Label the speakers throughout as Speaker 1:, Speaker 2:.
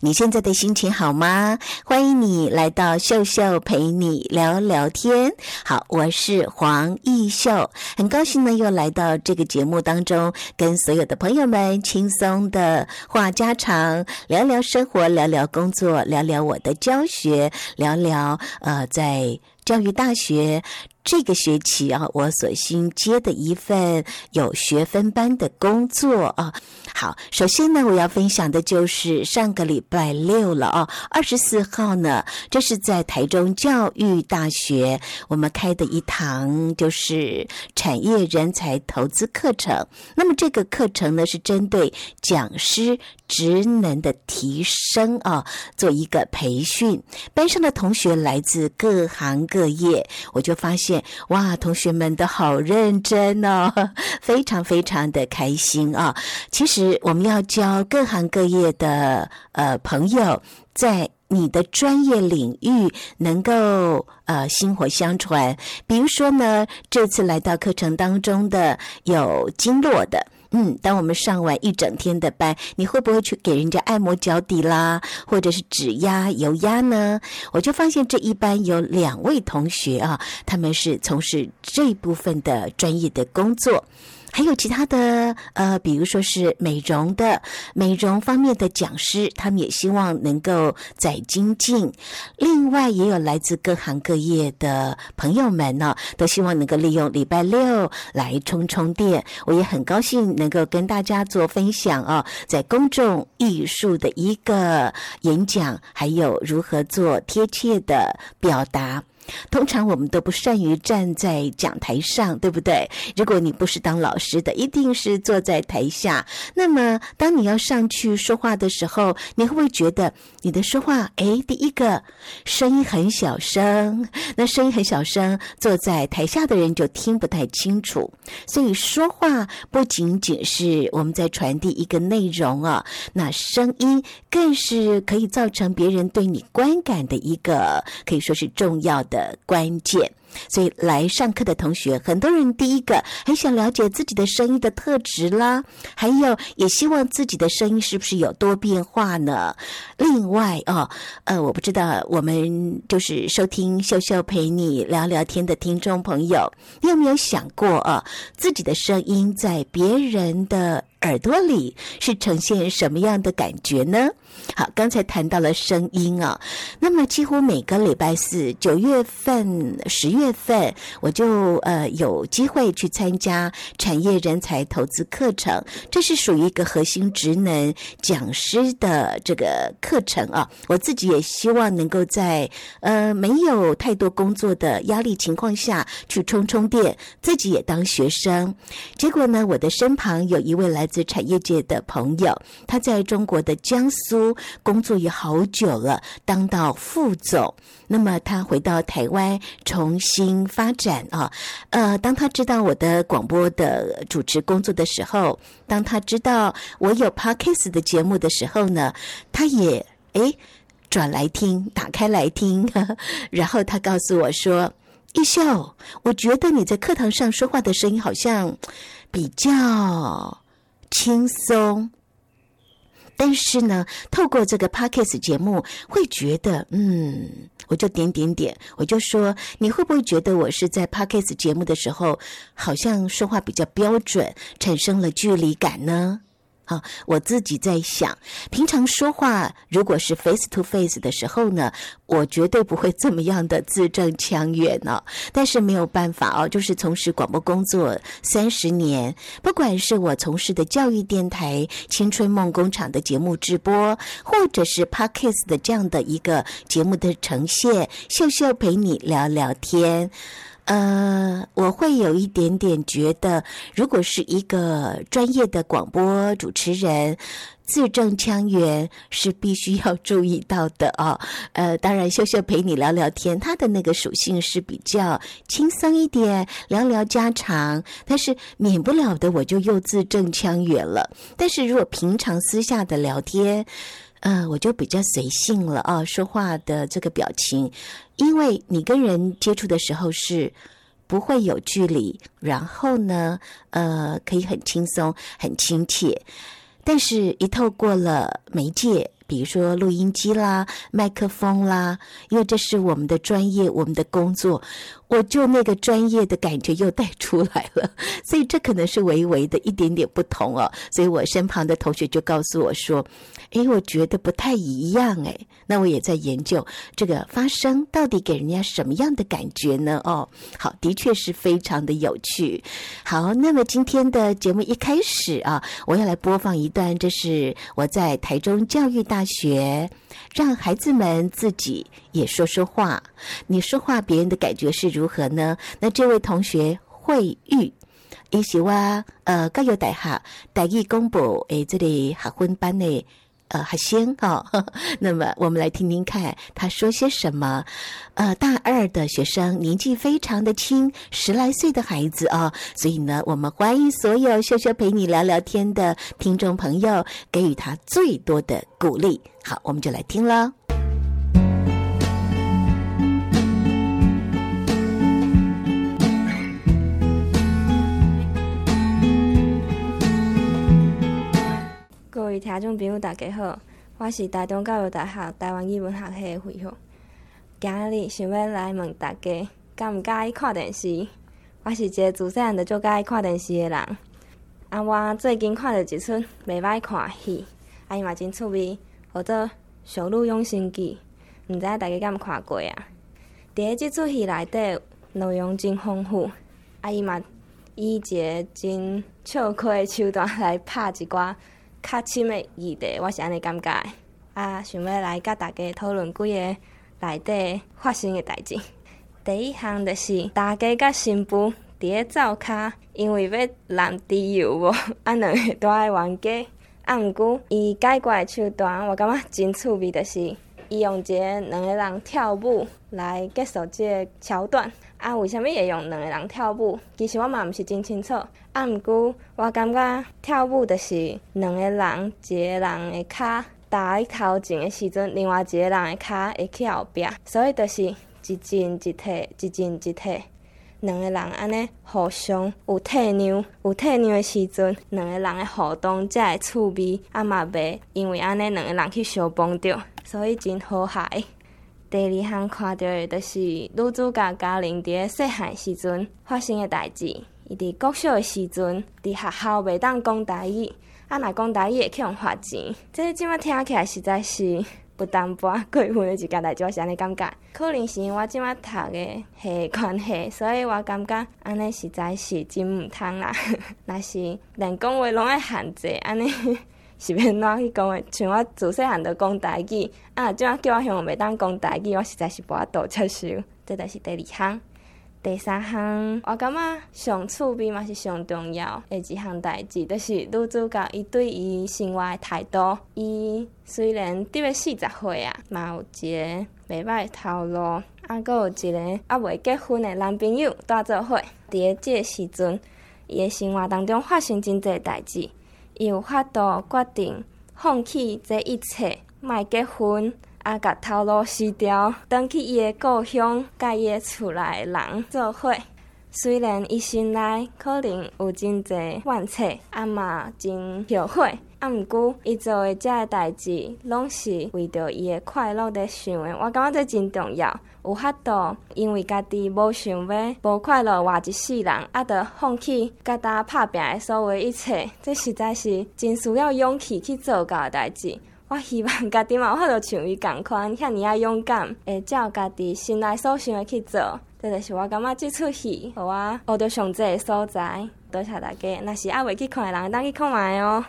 Speaker 1: 你现在的心情好吗？欢迎你来到秀秀陪你聊聊天。好，我是黄奕秀，很高兴呢又来到这个节目当中，跟所有的朋友们轻松的话家常，聊聊生活，聊聊工作，聊聊我的教学，聊聊呃在教育大学。这个学期啊，我所新接的一份有学分班的工作啊。好，首先呢，我要分享的就是上个礼拜六了啊，二十四号呢，这是在台中教育大学我们开的一堂就是产业人才投资课程。那么这个课程呢，是针对讲师职能的提升啊，做一个培训。班上的同学来自各行各业，我就发现。哇，同学们都好认真哦，非常非常的开心啊！其实我们要教各行各业的呃朋友，在你的专业领域能够呃薪火相传。比如说呢，这次来到课程当中的有经络的。嗯，当我们上完一整天的班，你会不会去给人家按摩脚底啦，或者是指压、油压呢？我就发现这一班有两位同学啊，他们是从事这部分的专业的工作。还有其他的，呃，比如说是美容的，美容方面的讲师，他们也希望能够再精进。另外，也有来自各行各业的朋友们呢，都希望能够利用礼拜六来充充电。我也很高兴能够跟大家做分享哦，在公众艺术的一个演讲，还有如何做贴切的表达。通常我们都不善于站在讲台上，对不对？如果你不是当老师的，一定是坐在台下。那么，当你要上去说话的时候，你会不会觉得你的说话，哎，第一个声音很小声，那声音很小声，坐在台下的人就听不太清楚。所以，说话不仅仅是我们在传递一个内容啊，那声音更是可以造成别人对你观感的一个，可以说是重要的。的关键，所以来上课的同学，很多人第一个很想了解自己的声音的特质啦，还有也希望自己的声音是不是有多变化呢？另外哦，呃，我不知道我们就是收听秀秀陪你聊聊天的听众朋友，你有没有想过啊，自己的声音在别人的耳朵里是呈现什么样的感觉呢？好，刚才谈到了声音啊，那么几乎每个礼拜四、九月份、十月月份，我就呃有机会去参加产业人才投资课程，这是属于一个核心职能讲师的这个课程啊。我自己也希望能够在呃没有太多工作的压力情况下去充充电，自己也当学生。结果呢，我的身旁有一位来自产业界的朋友，他在中国的江苏。工作也好久了，当到副总。那么他回到台湾重新发展啊，呃，当他知道我的广播的主持工作的时候，当他知道我有 Podcast 的节目的时候呢，他也诶转来听，打开来听，然后他告诉我说：“一秀，我觉得你在课堂上说话的声音好像比较轻松。”但是呢，透过这个 Podcast 节目，会觉得，嗯，我就点点点，我就说，你会不会觉得我是在 Podcast 节目的时候，好像说话比较标准，产生了距离感呢？好，我自己在想，平常说话如果是 face to face 的时候呢，我绝对不会这么样的字正腔圆哦。但是没有办法哦，就是从事广播工作三十年，不管是我从事的教育电台、青春梦工厂的节目直播，或者是 Podcast 的这样的一个节目的呈现，秀秀陪你聊聊天。呃，我会有一点点觉得，如果是一个专业的广播主持人，字正腔圆是必须要注意到的哦。呃，当然，秀秀陪你聊聊天，他的那个属性是比较轻松一点，聊聊家常。但是免不了的，我就又字正腔圆了。但是如果平常私下的聊天，呃，我就比较随性了啊，说话的这个表情，因为你跟人接触的时候是不会有距离，然后呢，呃，可以很轻松、很亲切。但是，一透过了媒介，比如说录音机啦、麦克风啦，因为这是我们的专业，我们的工作。我就那个专业的感觉又带出来了，所以这可能是微微的一点点不同哦。所以我身旁的同学就告诉我说：“哎，我觉得不太一样诶。”那我也在研究这个发声到底给人家什么样的感觉呢？哦，好，的确是非常的有趣。好，那么今天的节目一开始啊，我要来播放一段，这是我在台中教育大学，让孩子们自己也说说话。你说话，别人的感觉是如何呢？那这位同学惠玉，伊是我呃教育大学台语广播诶，这里学分班的呃还鲜哈。那么我们来听听看他说些什么。呃，大二的学生年纪非常的轻，十来岁的孩子啊、哦，所以呢，我们欢迎所有秀秀陪你聊聊天的听众朋友，给予他最多的鼓励。好，我们就来听了。
Speaker 2: 听众朋友，大家好，我是台中教育大学台湾语文学系的慧秀。今日想要来问大家，敢毋介意看电视？我是一个自细汉就足介意看电视的人。啊，我最近看到一出袂歹看戏，啊伊嘛真趣味，叫做《小鹿养成记》，毋知大家敢毋看过啊？伫个即出戏内底，内容真丰富，啊伊嘛以一个真笑诙的手段来拍一寡。较深的议题，我是安尼感觉的。啊，想要来甲大家讨论几个内底发生的代志。第一项就是大家甲新妇伫个灶骹，因为要揽猪油无，啊两个都爱冤家。啊，毋过伊解决的手段，我感觉真趣味，就是伊用一个两个人跳舞来结束这个桥段。啊，为虾米会用两个人跳舞？其实我嘛毋是真清楚。啊，毋过我感觉跳舞就是两个人，一个人的骹踏喺头前的时阵，另外一个人的骹会去后壁，所以就是一进一退，一进一退。两个人安尼互相有退让，有退让的时阵，两个人的互动才会趣味。啊嘛袂因为安尼两个人去相碰着，所以真和谐。第二项看到的，就是女主角嘉玲伫个细汉时阵发生的代志。伊伫国小的时阵，伫学校袂当讲台语，啊，若讲台语会去互罚钱。这即马听起来实在是不淡薄过分的一件代志，我是安尼感觉。可能是因为我即马读的系关系，所以我感觉安尼实在是真毋通啦。若是连讲话拢爱限制，安尼。是要哪去讲诶？像我自细汉就讲台语，啊，即马叫我向袂当讲台语，我实在是无法度接受。这着是第二项，第三项，我感觉上趣味嘛是上重要诶一项代志，就是女主角伊对伊生活诶态度。伊虽然得了四十岁啊，嘛有一个袂歹诶头路，啊，阁有一个啊未结婚诶男朋友带做伙。伫个即个时阵，伊诶生活当中发生真侪代志。伊有法度决定放弃这一切，莫结婚，啊，甲头路辞掉，转去伊个故乡，甲伊厝内人做伙。虽然伊心内可能有真侪怨气，啊嘛真后悔，啊，毋过伊做诶遮个代志，拢是为着伊个快乐在想诶。我感觉这真重要。有法度，因为家己无想要无快乐活一世人，啊，得放弃甲搭拍拼的所有一切，这实在是真需要勇气去做到的代志。我希望家己嘛有法度像伊共款，遐尔啊勇敢，会照家己心内所想的去做。这就是我感觉这出戏，互我学到上济的所在。多谢大家，若是还未去看的人，当去看觅哦。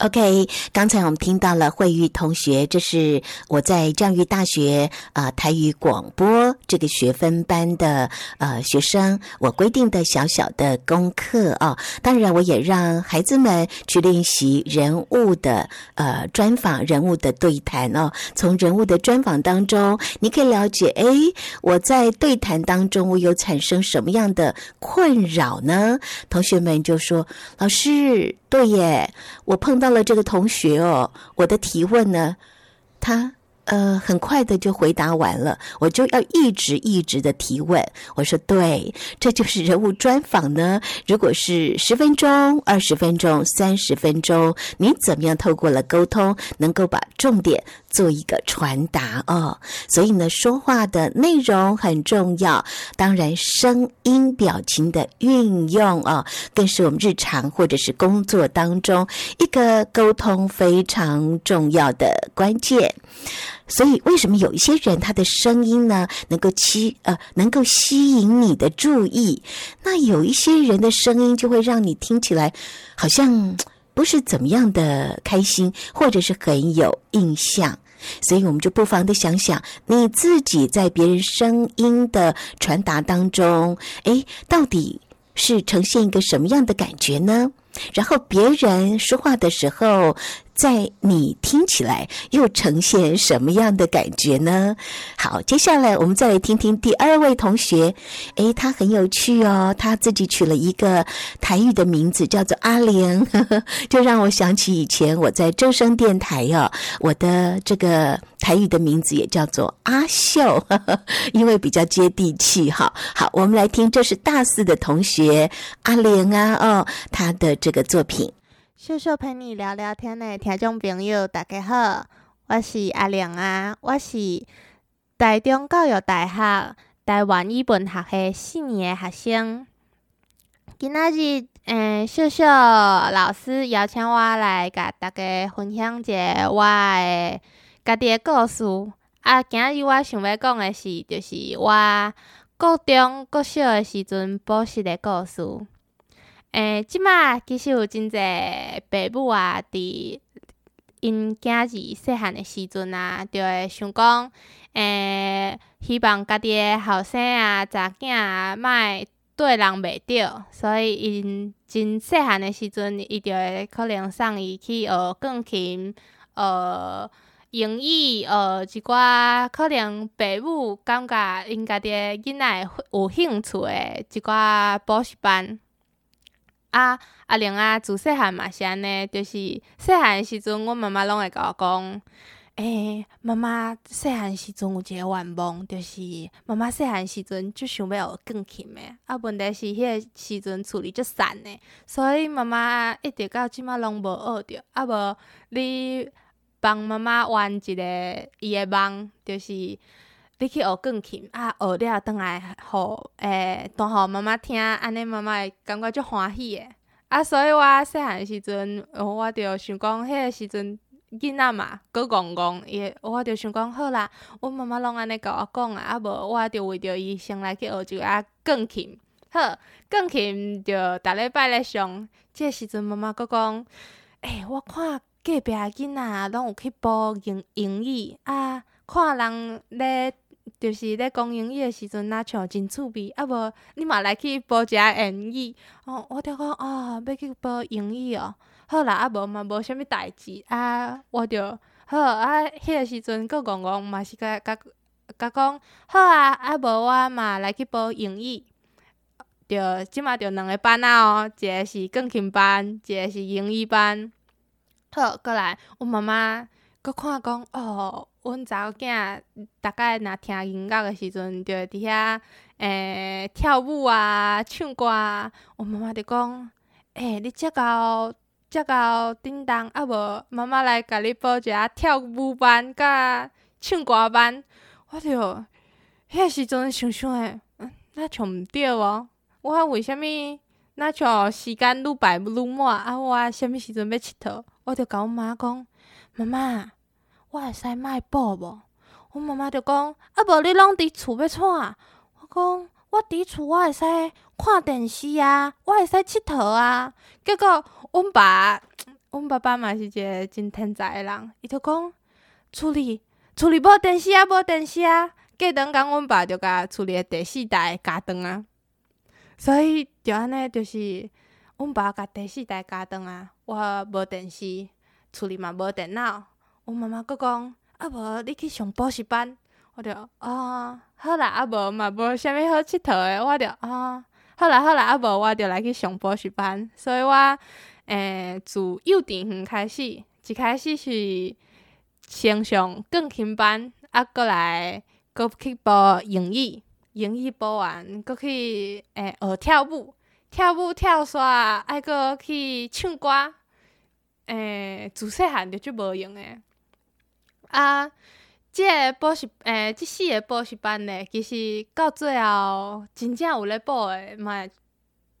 Speaker 1: OK，刚才我们听到了慧玉同学，这是我在教育大学啊、台语广播这个学分班的呃学生，我规定的小小的功课啊、哦。当然，我也让孩子们去练习人物的呃专访、人物的对谈哦。从人物的专访当中，你可以了解，哎，我在对谈当中我有产生什么样的困扰呢？同学们就说：“老师。”对耶，我碰到了这个同学哦，我的提问呢，他。呃，很快的就回答完了，我就要一直一直的提问。我说，对，这就是人物专访呢。如果是十分钟、二十分钟、三十分钟，你怎么样透过了沟通，能够把重点做一个传达哦？所以呢，说话的内容很重要，当然声音表情的运用哦，更是我们日常或者是工作当中一个沟通非常重要的关键。所以，为什么有一些人他的声音呢，能够吸呃，能够吸引你的注意？那有一些人的声音就会让你听起来好像不是怎么样的开心，或者是很有印象。所以我们就不妨的想想，你自己在别人声音的传达当中，哎，到底是呈现一个什么样的感觉呢？然后别人说话的时候，在你听起来又呈现什么样的感觉呢？好，接下来我们再来听听第二位同学。诶，他很有趣哦，他自己取了一个台语的名字，叫做阿玲，呵呵，就让我想起以前我在正声电台哦，我的这个台语的名字也叫做阿秀，呵呵，因为比较接地气。哈，好，我们来听，这是大四的同学阿玲啊，哦，他的这个作品。
Speaker 3: 秀秀陪你聊聊天的听众朋友，大家好，我是阿玲啊，我是台中教育大学台湾语文学系四年的学生。今仔日，诶，秀秀老师邀请我来甲大家分享一个我的家己的故事。啊，今仔日我想要讲的是，就是我国中国小的时阵补习的故事。诶，即马其实有真侪爸母啊，伫因囝儿细汉的时阵啊，就会想讲，诶，希望家己的后生啊、查囝啊，莫对人袂着，所以因真细汉的时阵，伊就会可能送伊去学钢琴，学英语，学一寡可能爸母感觉因家己的囡仔有兴趣的一寡补习班。啊，阿玲啊，自细汉嘛是安尼，就是细汉时阵，阮妈妈拢会甲我讲，诶、妈妈细汉时阵有一个愿望，就是妈妈细汉时阵就想要学钢琴诶。啊，问题是迄个时阵厝里足散诶，所以妈妈一直到即马拢无学着。啊，无你帮妈妈圆一个伊诶梦，就是你去学钢琴，啊，学了倒来互诶，弹互妈妈听，安尼妈妈会感觉足欢喜诶。啊，所以我细汉时阵，我着想讲，迄个时阵囡仔嘛，阁戆戆，伊，我着想讲，好啦，阮妈妈拢安尼甲我讲啊，啊无我着为着伊先来去学一下钢琴。好，钢琴着逐礼拜来上。即个时阵妈妈阁讲，诶、我看隔壁囡仔拢有去补英英语啊，看人咧。就是咧讲英语诶时阵，若像真趣味。啊无，你嘛来去补一下英语。哦，我着讲哦，要去补英语哦。好啦，啊无嘛无啥物代志。啊，我着好啊，迄个时阵阁戆戆嘛是甲甲甲讲好啊。啊无我嘛来去补英语。着即马着两个班啊哦，一个是钢琴班，一个是英语班。好，过来，阮妈妈阁看讲哦。阮查某囝，逐摆若听音乐诶时阵，就伫遐诶跳舞啊、唱歌啊。阮妈妈就讲：诶、你遮到遮到叮当，啊无妈妈来甲你报一下跳舞班甲唱歌班。我着迄时阵想想诶，嗯，那像毋对哦。我为虾米那像时间愈排愈满啊？我啥物时阵要佚佗？我着甲阮妈讲：妈妈。我会使卖补无？阮妈妈就讲：啊，无你拢伫厝要创？我讲：我伫厝我会使看电视啊，我会使佚佗啊。结果阮爸阮爸爸嘛是一个真天才诶人，伊就讲厝里厝里无电视啊，无电视啊。过顿讲，阮爸就甲厝里诶第四代加断啊。所以就安尼，就是阮爸甲第四代加断啊。我无电视，厝里嘛无电脑。阮妈妈阁讲啊，无你去上补习班。我就哦，好啦，啊无嘛无啥物好佚佗诶，我就哦，好啦好啦，啊无我就来去上补习班。所以我诶、欸、自幼稚园开始，一开始是先上钢琴班，啊，过来阁去补英语，英语补完阁去诶学跳舞，跳舞跳煞，爱阁去唱歌。诶、欸，自细汉就足无用诶，啊。即个补习，诶、欸，即四个补习班呢，其实到最后真正有咧补诶，嘛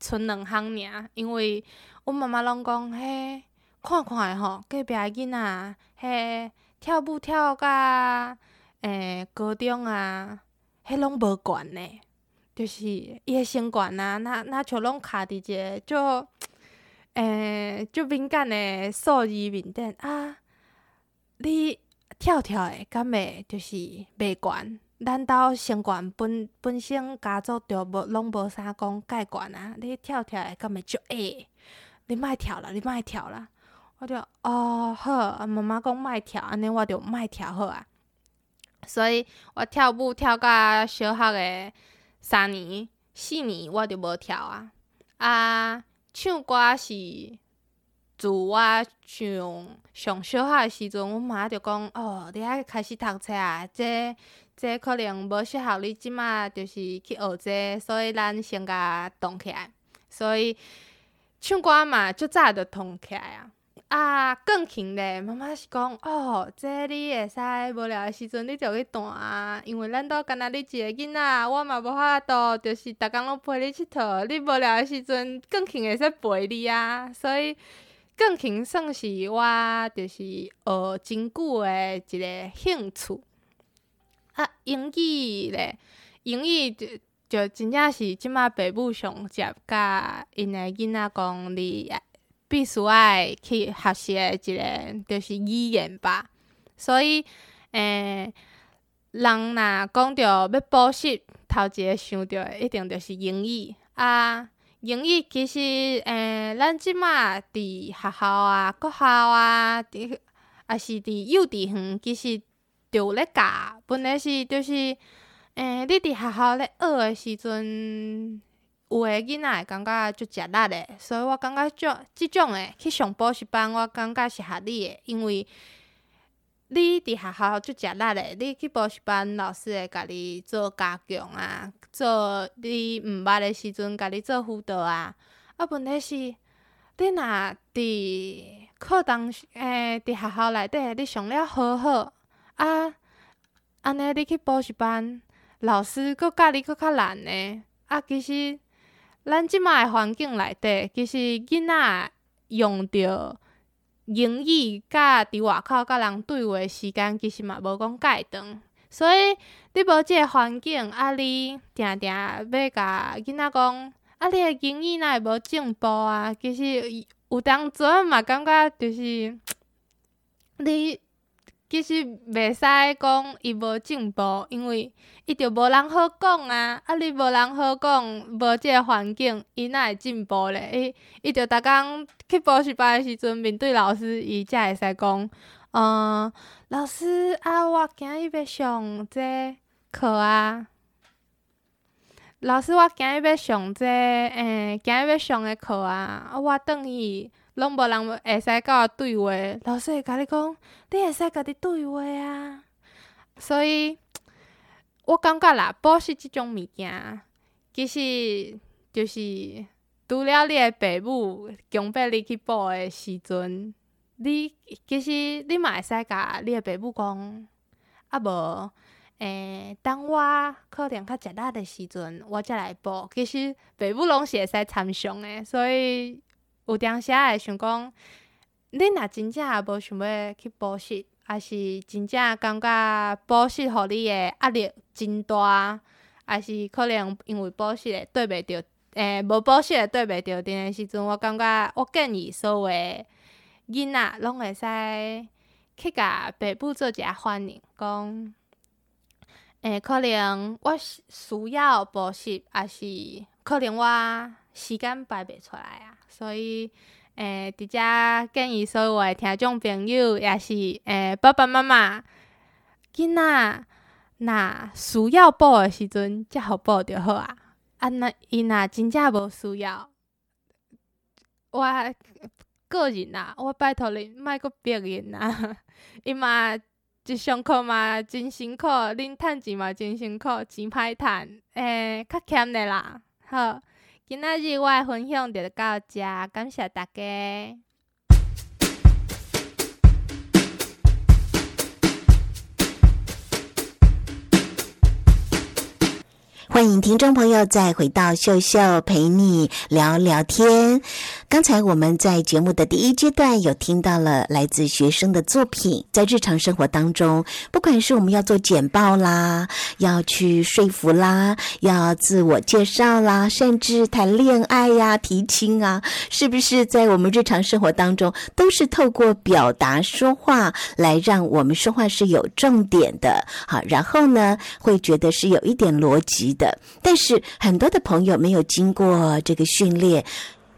Speaker 3: 剩两项尔。因为阮妈妈拢讲，嘿，看看诶吼，隔壁诶囡仔，嘿，跳舞跳甲，诶、欸，高中啊，迄拢无悬呢，就是伊诶身悬啊，若若像拢卡伫一个足，诶，足敏感诶数字面顶啊，你。跳跳诶，敢会就是袂悬？咱兜身悬本本身家族就无拢无啥讲介悬啊！你跳跳诶，敢会足矮？你莫跳啦，你莫跳啦！我就哦好，啊妈妈讲莫跳，安尼我就莫跳好啊。所以我跳舞跳到小学诶三年、四年，我就无跳啊。啊，唱歌是。自我上上小学诶时阵，阮妈就讲：哦，你爱开始读册啊，这这可能无适合你即马就是去学这，所以咱先甲动起来。所以唱歌嘛，足早就动起来啊。啊，钢琴咧，妈妈是讲：哦，这你会使无聊诶时阵，你就去弹啊。因为咱都干那你一个囡仔，我嘛无法度，就是逐工拢陪你佚佗。你无聊诶时阵，钢琴会使陪你啊，所以。钢琴算是我就是学真久诶一个兴趣啊。英语咧，英语就就真正是即马爸母上接甲因诶囡仔讲，你必须爱去学习诶一个就是语言吧。所以，诶、人若讲着要补习，头一个想着诶一定就是英语啊。英语其实，诶、咱即马伫学校啊、国校啊，伫也是伫幼稚园，其实就咧教。本来是就是，诶、你伫学校咧学诶时阵，有诶囡仔会感觉足食力诶，所以我感觉种即种诶去上补习班，我感觉是合理诶，因为你伫学校就食力诶，你去补习班，老师会甲你做加强啊。做你毋捌诶时阵，甲你做辅导啊。啊，问题是，你若伫课堂诶，伫学校内底，你上了好好啊，安尼你去补习班，老师阁教你阁较难呢。啊，其实咱即马诶环境内底，其实囡仔用着英语，甲伫外口甲人对话时间，其实嘛无讲介长。所以你无即个环境，啊，你定定要甲囡仔讲，啊，你诶英语哪会无进步啊？其实有当阵嘛，感觉就是你其实袂使讲伊无进步，因为伊就无人好讲啊。啊，你无人好讲，无即个环境，伊哪会进步咧？伊伊就逐工去补习班诶时阵，面对老师，伊才会使讲。嗯，老师啊，我今日要上这课啊。老师，我今日要上这，诶、欸，今日要上诶课啊。啊，我等伊，拢无人会使甲我对话。老师会甲你讲，你会使甲你对话啊。所以，我感觉啦，补习即种物件，其实就是除了你诶爸母强迫你去补诶时阵。你其实你嘛会使甲你诶爸母讲，啊无，诶，当我可能较食力诶时阵，我才来补。其实爸母拢是会使参详诶，所以有当时会想讲，你若真正无想要去补习，还是真正感觉补习互你诶压力真大，还是可能因为补习诶对袂着，诶，无补习诶对袂着阵诶时阵，我感觉我建议所有。囡仔拢会使去甲爸母做一下反应，讲，诶、可能我需要补习，还是可能我时间排袂出来啊。所以，诶、欸，伫遮建议所有诶听众朋友，也是诶、爸爸妈妈，囡仔若需要补诶时阵，才好补就好啊。啊，那伊若真正无需要，我个人啊，我拜托恁，莫阁逼因啊。伊嘛一上课嘛真辛苦，恁趁钱嘛真辛苦，钱歹趁，诶、较俭的啦。好，今仔日我的分享就到这，感谢大家。
Speaker 1: 欢迎听众朋友再回到秀秀陪你聊聊天。刚才我们在节目的第一阶段有听到了来自学生的作品，在日常生活当中，不管是我们要做简报啦，要去说服啦，要自我介绍啦，甚至谈恋爱呀、提亲啊，是不是在我们日常生活当中都是透过表达说话来让我们说话是有重点的？好，然后呢，会觉得是有一点逻辑的。但是很多的朋友没有经过这个训练。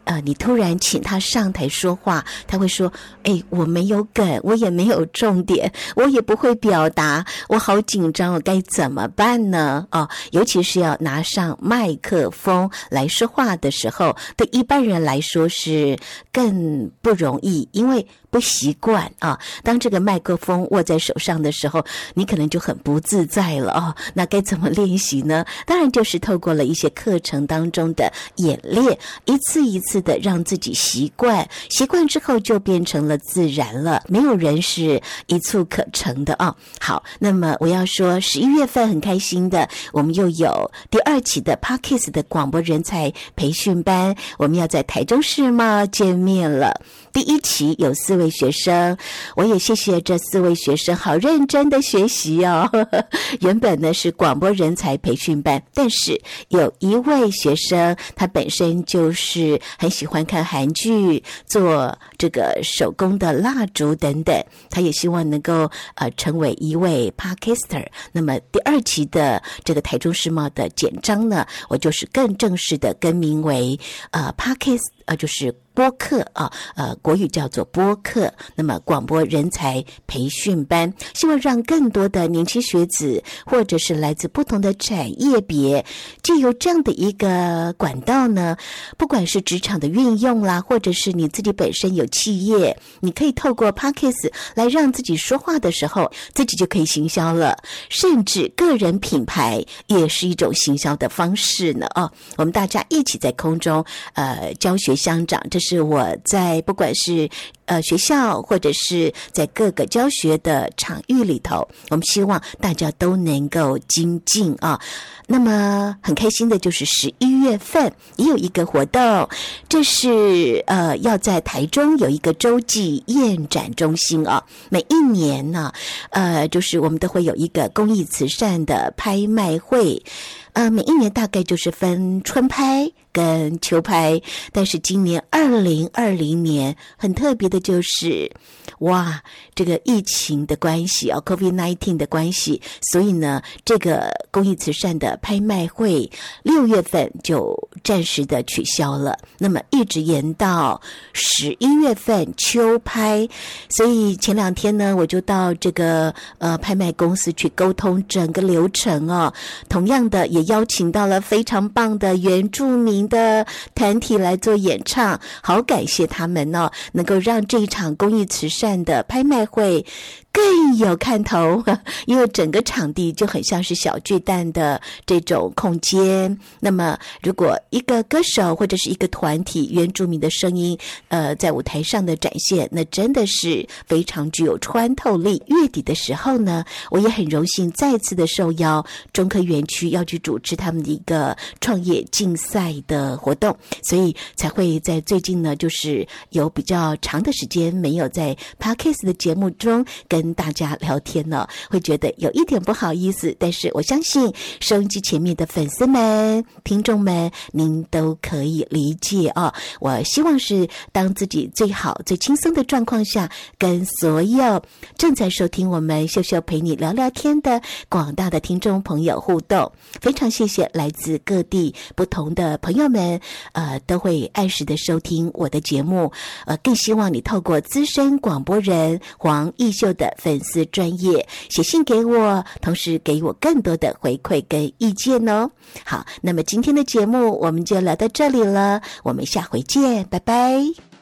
Speaker 1: 啊，你突然请他上台说话，他会说：“哎，我没有梗，我也没有重点，我也不会表达，我好紧张，我该怎么办呢？”哦，尤其是要拿上麦克风来说话的时候，对一般人来说是更不容易，因为不习惯啊。当这个麦克风握在手上的时候，你可能就很不自在了哦。那该怎么练习呢？当然就是透过了一些课程当中的演练，一次一次。的让自己习惯，习惯之后就变成了自然了。没有人是一蹴可成的啊、好，那么我要说，十一月份很开心的，我们又有第二期的 Podcast 的广播人才培训班，我们要在台中世贸见面了。第一期有四位位学生，我也谢谢这四位学生，好认真的学习哦。原本呢是广播人才培训班，但是有一位学生，他本身就是很喜欢看韩剧，做这个手工的蜡烛等等，他也希望能够呃成为一位 Podcaster。那么第二期的这个台中世贸的简章呢，我就是更正式的更名为呃 parkist 呃就是。播客啊，呃，国语叫做播客。那么，广播人才培训班，希望让更多的年轻学子，或者是来自不同的产业别，借由这样的一个管道呢，不管是职场的运用啦，或者是你自己本身有企业，你可以透过 Podcast 来让自己说话的时候，自己就可以行销了。甚至个人品牌也是一种行销的方式呢。哦，我们大家一起在空中，呃，教学相长，这。是我在不管是呃学校或者是在各个教学的场域里头，我们希望大家都能够精进啊。那么很开心的就是十一月份也有一个活动，这是呃要在台中有一个洲际宴展中心啊。每一年呢，呃就是我们都会有一个公益慈善的拍卖会。呃，每一年大概就是分春拍跟秋拍，但是今年二零二零年很特别的就是，哇，这个疫情的关系啊，COVID-19 的关系，所以呢，这个公益慈善的拍卖会六月份就暂时的取消了，那么一直延到十一月份秋拍，所以前两天呢，我就到这个呃拍卖公司去沟通整个流程哦，同样的也。邀请到了非常棒的原住民的团体来做演唱，好感谢他们哦，能够让这一场公益慈善的拍卖会。更有看头，因为整个场地就很像是小巨蛋的这种空间。那么，如果一个歌手或者是一个团体原住民的声音，呃，在舞台上的展现，那真的是非常具有穿透力。月底的时候呢，我也很荣幸再次的受邀中科园区要去主持他们的一个创业竞赛的活动，所以才会在最近呢，就是有比较长的时间没有在 Podcast 的节目中跟大家聊天呢，会觉得有一点不好意思。但是我相信收音机前面的粉丝们、听众们，您都可以理解哦。我希望是当自己最好、最轻松的状况下，跟所有正在收听我们秀秀陪你聊聊天的广大的听众朋友互动。非常常谢谢来自各地不同的朋友们，呃，都会按时的收听我的节目。呃，更希望你透过资深广播人黄义秀的粉丝专业写信给我，同时给我更多的回馈跟意见哦。好，那么今天的节目我们就聊到这里了，我们下回见，拜拜。